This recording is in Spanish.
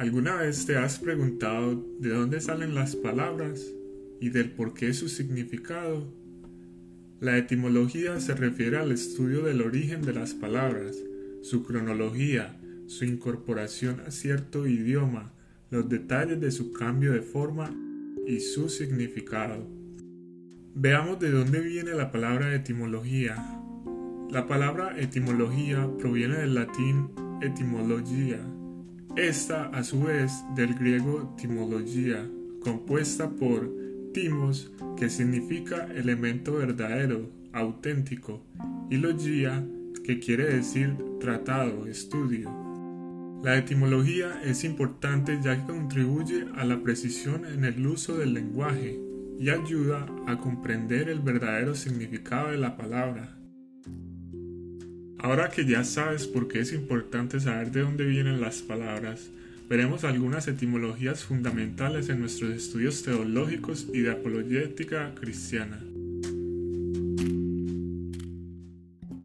¿Alguna vez te has preguntado de dónde salen las palabras y del por qué su significado? La etimología se refiere al estudio del origen de las palabras, su cronología, su incorporación a cierto idioma, los detalles de su cambio de forma y su significado. Veamos de dónde viene la palabra etimología. La palabra etimología proviene del latín etimología, esta, a su vez, del griego timología, compuesta por timos, que significa elemento verdadero, auténtico, y logía, que quiere decir tratado, estudio. La etimología es importante ya que contribuye a la precisión en el uso del lenguaje y ayuda a comprender el verdadero significado de la palabra. Ahora que ya sabes por qué es importante saber de dónde vienen las palabras, veremos algunas etimologías fundamentales en nuestros estudios teológicos y de apologética cristiana.